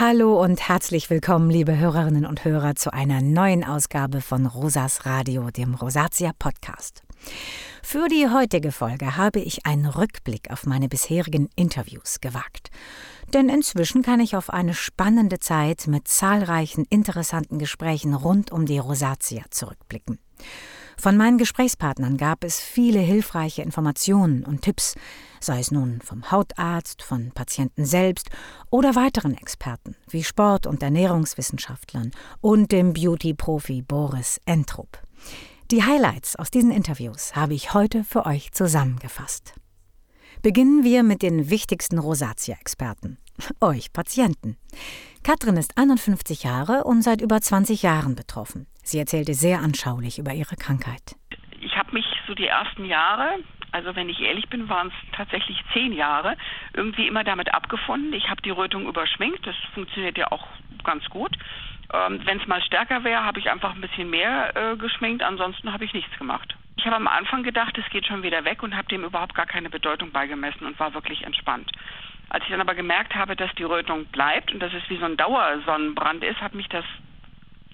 Hallo und herzlich willkommen, liebe Hörerinnen und Hörer, zu einer neuen Ausgabe von Rosas Radio, dem Rosatia Podcast. Für die heutige Folge habe ich einen Rückblick auf meine bisherigen Interviews gewagt. Denn inzwischen kann ich auf eine spannende Zeit mit zahlreichen interessanten Gesprächen rund um die Rosatia zurückblicken. Von meinen Gesprächspartnern gab es viele hilfreiche Informationen und Tipps, sei es nun vom Hautarzt, von Patienten selbst oder weiteren Experten wie Sport- und Ernährungswissenschaftlern und dem Beauty-Profi Boris Entrup. Die Highlights aus diesen Interviews habe ich heute für euch zusammengefasst. Beginnen wir mit den wichtigsten Rosatia-Experten, euch Patienten. Katrin ist 51 Jahre und seit über 20 Jahren betroffen. Sie erzählte sehr anschaulich über ihre Krankheit. Ich habe mich so die ersten Jahre, also wenn ich ehrlich bin, waren es tatsächlich zehn Jahre, irgendwie immer damit abgefunden. Ich habe die Rötung überschminkt, das funktioniert ja auch ganz gut. Ähm, wenn es mal stärker wäre, habe ich einfach ein bisschen mehr äh, geschminkt, ansonsten habe ich nichts gemacht. Ich habe am Anfang gedacht, es geht schon wieder weg und habe dem überhaupt gar keine Bedeutung beigemessen und war wirklich entspannt. Als ich dann aber gemerkt habe, dass die Rötung bleibt und dass es wie so ein Dauersonnenbrand ist, hat mich das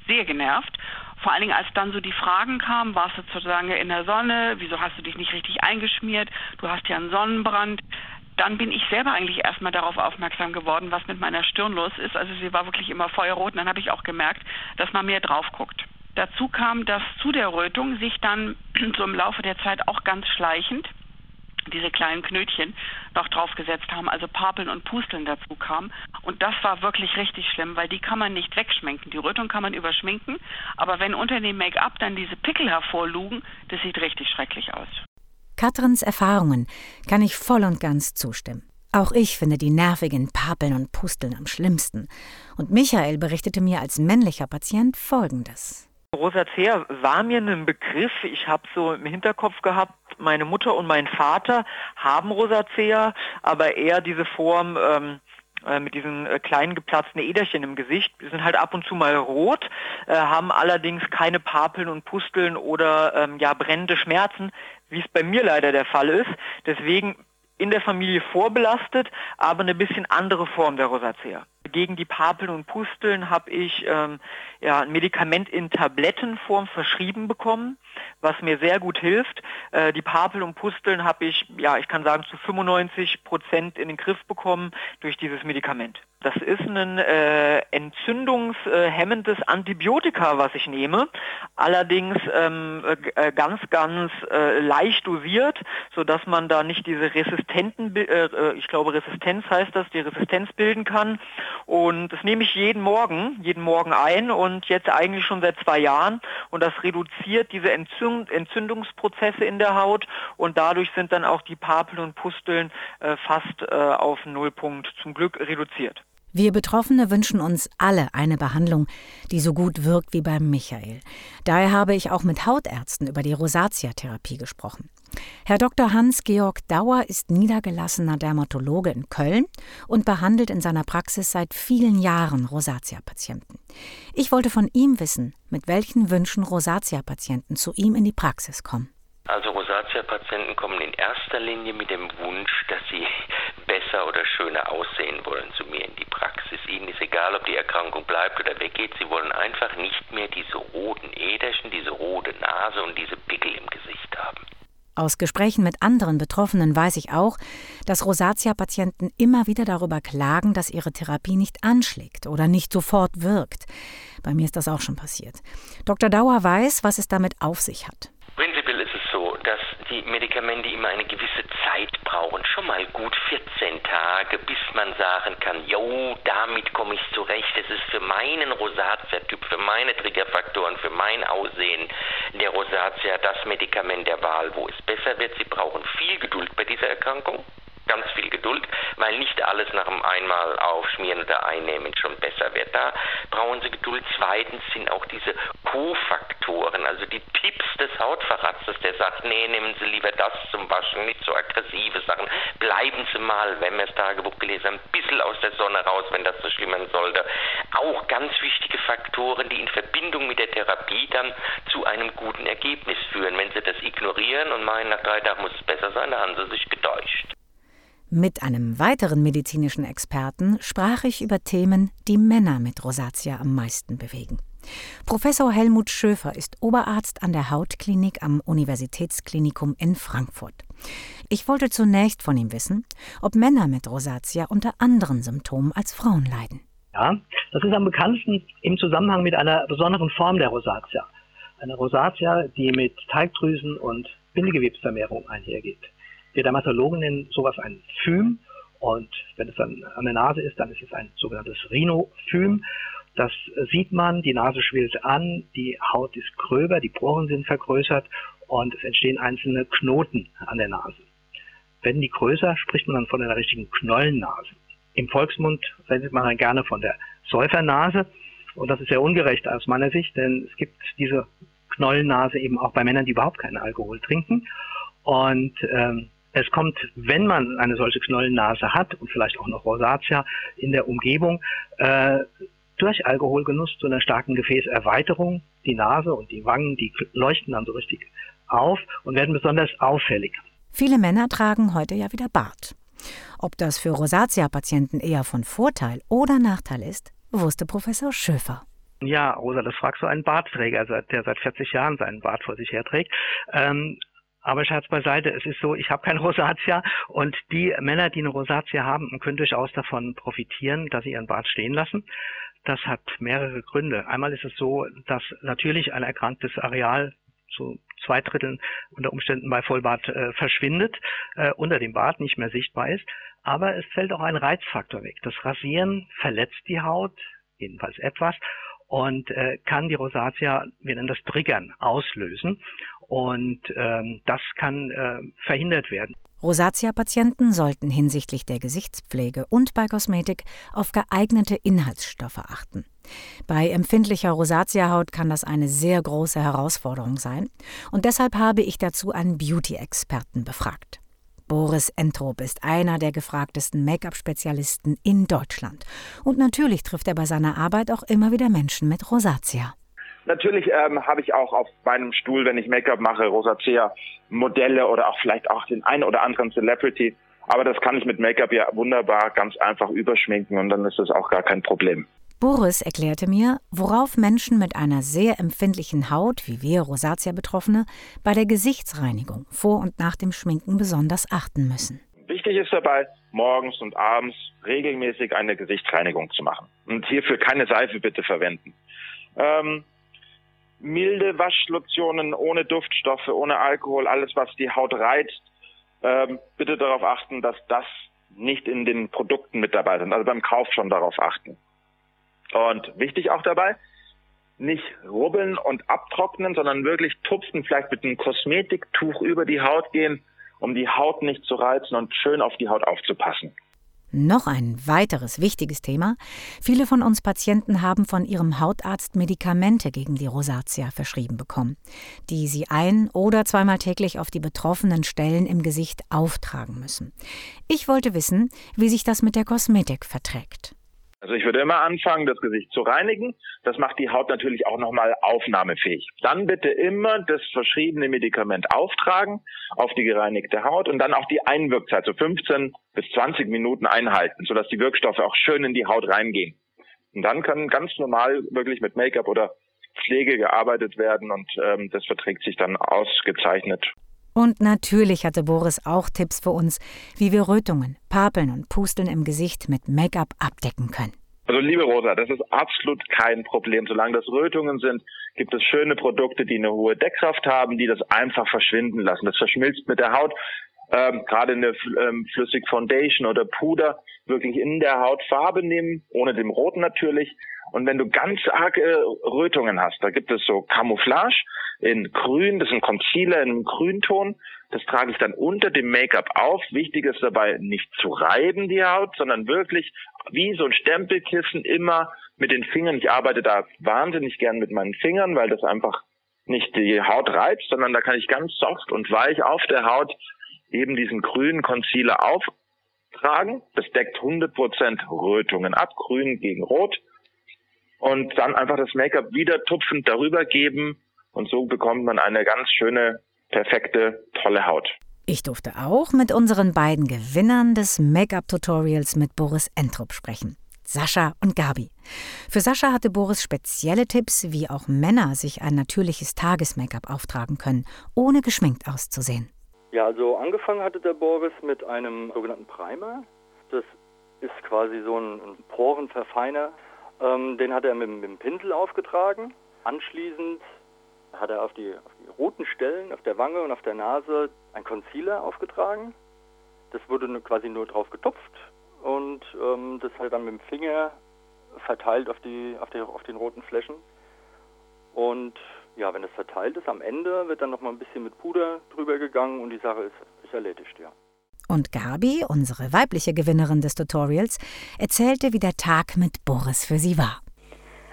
sehr genervt. Vor allen Dingen, als dann so die Fragen kamen, warst du sozusagen in der Sonne, wieso hast du dich nicht richtig eingeschmiert, du hast ja einen Sonnenbrand. Dann bin ich selber eigentlich erstmal darauf aufmerksam geworden, was mit meiner Stirn los ist. Also sie war wirklich immer feuerrot und dann habe ich auch gemerkt, dass man mehr drauf guckt. Dazu kam, dass zu der Rötung sich dann so im Laufe der Zeit auch ganz schleichend diese kleinen Knötchen noch draufgesetzt haben, also Papeln und Pusteln dazu kamen. Und das war wirklich richtig schlimm, weil die kann man nicht wegschminken. Die Rötung kann man überschminken, aber wenn unter dem Make-up dann diese Pickel hervorlugen, das sieht richtig schrecklich aus. Katrins Erfahrungen kann ich voll und ganz zustimmen. Auch ich finde die nervigen Papeln und Pusteln am schlimmsten. Und Michael berichtete mir als männlicher Patient Folgendes. Rosacea war mir ein Begriff. Ich habe so im Hinterkopf gehabt, meine Mutter und mein Vater haben Rosacea, aber eher diese Form ähm, äh, mit diesen äh, kleinen geplatzten Äderchen im Gesicht. Die sind halt ab und zu mal rot, äh, haben allerdings keine Papeln und Pusteln oder ähm, ja brennende Schmerzen, wie es bei mir leider der Fall ist. Deswegen in der Familie vorbelastet, aber eine bisschen andere Form der Rosacea. Gegen die Papeln und Pusteln habe ich ähm, ja, ein Medikament in Tablettenform verschrieben bekommen, was mir sehr gut hilft. Äh, die Papeln und Pusteln habe ich, ja, ich kann sagen, zu 95 Prozent in den Griff bekommen durch dieses Medikament. Das ist ein äh, entzündungshemmendes Antibiotika, was ich nehme. Allerdings ähm, äh, ganz, ganz äh, leicht dosiert, sodass man da nicht diese resistenten, äh, äh, ich glaube Resistenz heißt das, die Resistenz bilden kann. Und das nehme ich jeden Morgen, jeden Morgen ein und jetzt eigentlich schon seit zwei Jahren. Und das reduziert diese Entzünd Entzündungsprozesse in der Haut und dadurch sind dann auch die Papeln und Pusteln äh, fast äh, auf Nullpunkt zum Glück reduziert. Wir Betroffene wünschen uns alle eine Behandlung, die so gut wirkt wie beim Michael. Daher habe ich auch mit Hautärzten über die Rosatia-Therapie gesprochen. Herr Dr. Hans-Georg Dauer ist niedergelassener Dermatologe in Köln und behandelt in seiner Praxis seit vielen Jahren Rosatia-Patienten. Ich wollte von ihm wissen, mit welchen Wünschen Rosatia-Patienten zu ihm in die Praxis kommen. Also Rosatia-Patienten kommen in erster Linie mit dem Wunsch, dass sie besser oder schöner aussehen wollen zu mir in die Praxis. Ihnen ist egal, ob die Erkrankung bleibt oder weggeht. Sie wollen einfach nicht mehr diese roten Äderchen, diese rote Nase und diese Pickel im Gesicht haben. Aus Gesprächen mit anderen Betroffenen weiß ich auch, dass Rosatia-Patienten immer wieder darüber klagen, dass ihre Therapie nicht anschlägt oder nicht sofort wirkt. Bei mir ist das auch schon passiert. Dr. Dauer weiß, was es damit auf sich hat. Prinzipiell ist es so, dass die Medikamente immer eine gewisse Zeit brauchen, schon mal gut 14 Tage, bis man sagen kann, jo, damit komme ich zurecht. Es ist für meinen Rosatia-Typ, für meine Triggerfaktoren, für mein Aussehen der Rosatia das Medikament der Wahl, wo es besser wird. Sie brauchen viel Geduld bei dieser Erkrankung ganz viel Geduld, weil nicht alles nach dem einmal aufschmieren oder einnehmen schon besser wird. Da brauchen Sie Geduld. Zweitens sind auch diese Kofaktoren, also die Tipps des Hautfachratzes, der sagt, nee, nehmen Sie lieber das zum Waschen, nicht so aggressive Sachen. Bleiben Sie mal, wenn wir das Tagebuch gelesen haben, ein bisschen aus der Sonne raus, wenn das so schlimmern sollte. Auch ganz wichtige Faktoren, die in Verbindung mit der Therapie dann zu einem guten Ergebnis führen. Wenn Sie das ignorieren und meinen, nach drei Tagen muss es besser sein, dann haben Sie sich getäuscht. Mit einem weiteren medizinischen Experten sprach ich über Themen, die Männer mit Rosatia am meisten bewegen. Professor Helmut Schöfer ist Oberarzt an der Hautklinik am Universitätsklinikum in Frankfurt. Ich wollte zunächst von ihm wissen, ob Männer mit Rosatia unter anderen Symptomen als Frauen leiden. Ja, das ist am bekanntesten im Zusammenhang mit einer besonderen Form der Rosatia. Eine Rosatia, die mit Teigdrüsen und Bindegewebsvermehrung einhergeht. Wir Dermatologen nennen sowas ein Phym und wenn es dann an der Nase ist, dann ist es ein sogenanntes Rhinophym. Das sieht man, die Nase schwillt an, die Haut ist gröber, die Poren sind vergrößert und es entstehen einzelne Knoten an der Nase. Werden die größer, spricht man dann von einer richtigen Knollennase. Im Volksmund redet man dann gerne von der Säufernase und das ist sehr ungerecht aus meiner Sicht, denn es gibt diese Knollennase eben auch bei Männern, die überhaupt keinen Alkohol trinken. Und ähm, es kommt, wenn man eine solche Knollennase hat und vielleicht auch noch Rosatia in der Umgebung, äh, durch Alkoholgenuss zu einer starken Gefäßerweiterung. Die Nase und die Wangen, die leuchten dann so richtig auf und werden besonders auffällig. Viele Männer tragen heute ja wieder Bart. Ob das für Rosatia-Patienten eher von Vorteil oder Nachteil ist, wusste Professor Schöfer. Ja, Rosa, das fragst du einen Bartträger, der seit 40 Jahren seinen Bart vor sich herträgt. Ähm, aber Scherz beiseite, es ist so, ich habe kein Rosatia und die Männer, die eine Rosatia haben, können durchaus davon profitieren, dass sie ihren Bart stehen lassen. Das hat mehrere Gründe. Einmal ist es so, dass natürlich ein erkranktes Areal zu zwei Dritteln unter Umständen bei Vollbart äh, verschwindet, äh, unter dem Bart nicht mehr sichtbar ist. Aber es fällt auch ein Reizfaktor weg. Das Rasieren verletzt die Haut, jedenfalls etwas, und äh, kann die Rosatia, wir nennen das Triggern, auslösen. Und ähm, das kann äh, verhindert werden. Rosatia-Patienten sollten hinsichtlich der Gesichtspflege und bei Kosmetik auf geeignete Inhaltsstoffe achten. Bei empfindlicher Rosatia-Haut kann das eine sehr große Herausforderung sein und deshalb habe ich dazu einen Beauty-Experten befragt. Boris Entrop ist einer der gefragtesten Make-up-Spezialisten in Deutschland. Und natürlich trifft er bei seiner Arbeit auch immer wieder Menschen mit Rosatia. Natürlich ähm, habe ich auch auf meinem Stuhl, wenn ich Make-up mache, Rosacea-Modelle oder auch vielleicht auch den einen oder anderen Celebrity. Aber das kann ich mit Make-up ja wunderbar ganz einfach überschminken und dann ist das auch gar kein Problem. Boris erklärte mir, worauf Menschen mit einer sehr empfindlichen Haut, wie wir Rosatia-Betroffene, bei der Gesichtsreinigung vor und nach dem Schminken besonders achten müssen. Wichtig ist dabei, morgens und abends regelmäßig eine Gesichtsreinigung zu machen. Und hierfür keine Seife bitte verwenden. Ähm, milde Waschlotionen ohne Duftstoffe, ohne Alkohol, alles was die Haut reizt, ähm, bitte darauf achten, dass das nicht in den Produkten mit dabei sind. Also beim Kauf schon darauf achten. Und wichtig auch dabei, nicht rubbeln und abtrocknen, sondern wirklich tupfen, vielleicht mit einem Kosmetiktuch über die Haut gehen, um die Haut nicht zu reizen und schön auf die Haut aufzupassen. Noch ein weiteres wichtiges Thema. Viele von uns Patienten haben von ihrem Hautarzt Medikamente gegen die Rosatia verschrieben bekommen, die sie ein- oder zweimal täglich auf die betroffenen Stellen im Gesicht auftragen müssen. Ich wollte wissen, wie sich das mit der Kosmetik verträgt. Also ich würde immer anfangen, das Gesicht zu reinigen. Das macht die Haut natürlich auch nochmal aufnahmefähig. Dann bitte immer das verschriebene Medikament auftragen auf die gereinigte Haut und dann auch die Einwirkzeit, so 15 bis 20 Minuten einhalten, sodass die Wirkstoffe auch schön in die Haut reingehen. Und dann kann ganz normal wirklich mit Make-up oder Pflege gearbeitet werden und ähm, das verträgt sich dann ausgezeichnet. Und natürlich hatte Boris auch Tipps für uns, wie wir Rötungen, Papeln und Pusteln im Gesicht mit Make-up abdecken können. Also liebe Rosa, das ist absolut kein Problem. Solange das Rötungen sind, gibt es schöne Produkte, die eine hohe Deckkraft haben, die das einfach verschwinden lassen. Das verschmilzt mit der Haut. Ähm, gerade eine ähm, flüssig Foundation oder Puder wirklich in der Haut Farbe nehmen, ohne dem Roten natürlich. Und wenn du ganz arge Rötungen hast, da gibt es so Camouflage in Grün, das ist ein Concealer in einem Grünton. Das trage ich dann unter dem Make-up auf. Wichtig ist dabei, nicht zu reiben die Haut, sondern wirklich wie so ein Stempelkissen immer mit den Fingern. Ich arbeite da wahnsinnig gern mit meinen Fingern, weil das einfach nicht die Haut reibt, sondern da kann ich ganz soft und weich auf der Haut eben diesen grünen Concealer auftragen. Das deckt 100% Rötungen ab, grün gegen rot. Und dann einfach das Make-up wieder tupfend darüber geben und so bekommt man eine ganz schöne, perfekte, tolle Haut. Ich durfte auch mit unseren beiden Gewinnern des Make-up-Tutorials mit Boris Entrup sprechen. Sascha und Gabi. Für Sascha hatte Boris spezielle Tipps, wie auch Männer sich ein natürliches Tages-Make-up auftragen können, ohne geschminkt auszusehen. Ja, also angefangen hatte der Boris mit einem sogenannten Primer. Das ist quasi so ein Porenverfeiner. Ähm, den hat er mit, mit dem Pinsel aufgetragen. Anschließend hat er auf die, auf die roten Stellen, auf der Wange und auf der Nase ein Concealer aufgetragen. Das wurde quasi nur drauf getupft und ähm, das hat er dann mit dem Finger verteilt auf, die, auf, die, auf den roten Flächen. Und ja, wenn das verteilt ist, am Ende wird dann nochmal ein bisschen mit Puder drüber gegangen und die Sache ist, ist erledigt, ja. Und Gabi, unsere weibliche Gewinnerin des Tutorials, erzählte, wie der Tag mit Boris für sie war.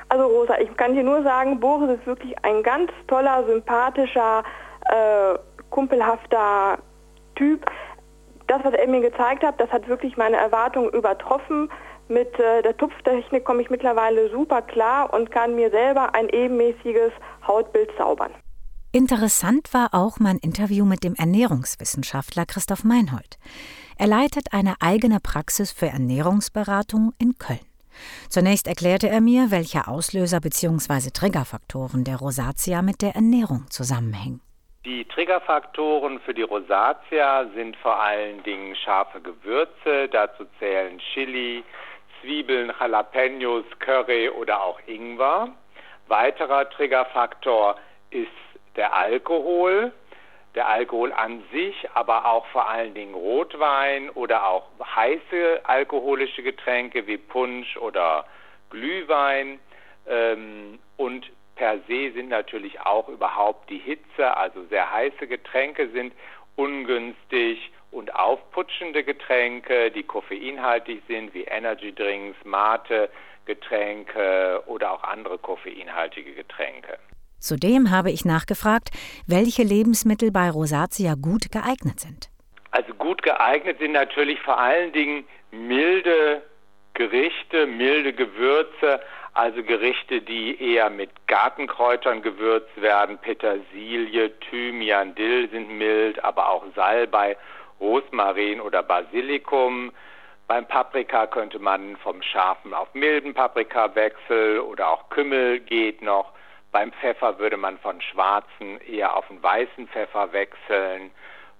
Also Rosa, ich kann dir nur sagen, Boris ist wirklich ein ganz toller, sympathischer, äh, kumpelhafter Typ. Das, was er mir gezeigt hat, das hat wirklich meine Erwartungen übertroffen. Mit äh, der Tupftechnik komme ich mittlerweile super klar und kann mir selber ein ebenmäßiges Hautbild zaubern. Interessant war auch mein Interview mit dem Ernährungswissenschaftler Christoph Meinhold. Er leitet eine eigene Praxis für Ernährungsberatung in Köln. Zunächst erklärte er mir, welche Auslöser bzw. Triggerfaktoren der Rosatia mit der Ernährung zusammenhängen. Die Triggerfaktoren für die Rosatia sind vor allen Dingen scharfe Gewürze, dazu zählen Chili, Zwiebeln, Jalapenos, Curry oder auch Ingwer. Weiterer Triggerfaktor ist der Alkohol, der Alkohol an sich, aber auch vor allen Dingen Rotwein oder auch heiße alkoholische Getränke wie Punsch oder Glühwein. Ähm, und per se sind natürlich auch überhaupt die Hitze, also sehr heiße Getränke sind ungünstig und aufputschende Getränke, die koffeinhaltig sind, wie Energy Drinks, Mate, Getränke oder auch andere koffeinhaltige Getränke. Zudem habe ich nachgefragt, welche Lebensmittel bei Rosatia gut geeignet sind. Also gut geeignet sind natürlich vor allen Dingen milde Gerichte, milde Gewürze, also Gerichte, die eher mit Gartenkräutern gewürzt werden. Petersilie, Thymian, Dill sind mild, aber auch Salbei, Rosmarin oder Basilikum. Beim Paprika könnte man vom scharfen auf milden Paprika wechseln oder auch Kümmel geht noch. Beim Pfeffer würde man von schwarzen eher auf einen weißen Pfeffer wechseln.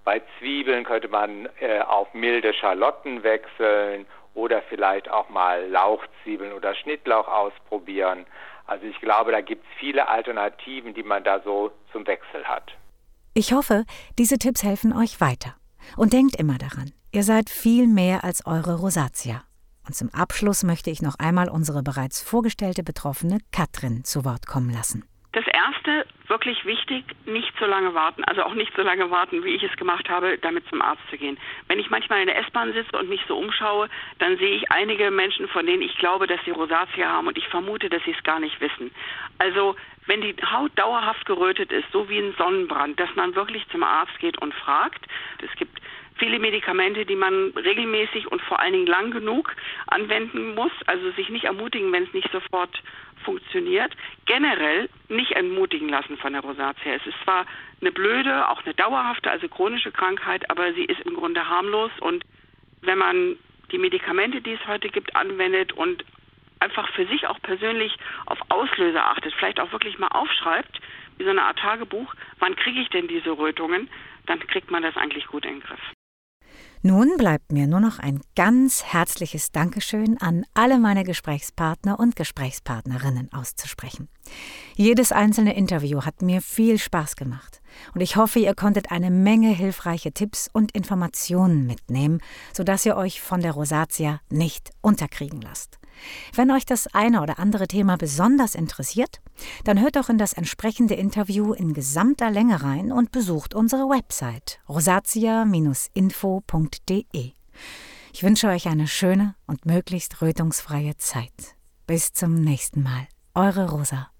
Bei Zwiebeln könnte man äh, auf milde Schalotten wechseln oder vielleicht auch mal Lauchzwiebeln oder Schnittlauch ausprobieren. Also ich glaube, da gibt es viele Alternativen, die man da so zum Wechsel hat. Ich hoffe, diese Tipps helfen euch weiter. Und denkt immer daran, ihr seid viel mehr als eure Rosatia. Und zum Abschluss möchte ich noch einmal unsere bereits vorgestellte Betroffene Katrin zu Wort kommen lassen. Das erste, wirklich wichtig, nicht so lange warten, also auch nicht so lange warten, wie ich es gemacht habe, damit zum Arzt zu gehen. Wenn ich manchmal in der S-Bahn sitze und mich so umschaue, dann sehe ich einige Menschen, von denen ich glaube, dass sie Rosatia haben und ich vermute, dass sie es gar nicht wissen. Also wenn die Haut dauerhaft gerötet ist, so wie ein Sonnenbrand, dass man wirklich zum Arzt geht und fragt. Es gibt viele Medikamente, die man regelmäßig und vor allen Dingen lang genug anwenden muss, also sich nicht ermutigen, wenn es nicht sofort funktioniert. Generell nicht entmutigen lassen von der Rosatia. Es ist zwar eine blöde, auch eine dauerhafte, also chronische Krankheit, aber sie ist im Grunde harmlos und wenn man die Medikamente, die es heute gibt, anwendet und einfach für sich auch persönlich auf Auslöser achtet, vielleicht auch wirklich mal aufschreibt, wie so eine Art Tagebuch, wann kriege ich denn diese Rötungen, dann kriegt man das eigentlich gut in den Griff. Nun bleibt mir nur noch ein ganz herzliches Dankeschön an alle meine Gesprächspartner und Gesprächspartnerinnen auszusprechen. Jedes einzelne Interview hat mir viel Spaß gemacht und ich hoffe, ihr konntet eine Menge hilfreiche Tipps und Informationen mitnehmen, sodass ihr euch von der Rosatia nicht unterkriegen lasst. Wenn euch das eine oder andere Thema besonders interessiert, dann hört doch in das entsprechende Interview in gesamter Länge rein und besucht unsere Website rosatia-info.de. Ich wünsche euch eine schöne und möglichst rötungsfreie Zeit. Bis zum nächsten Mal. Eure Rosa.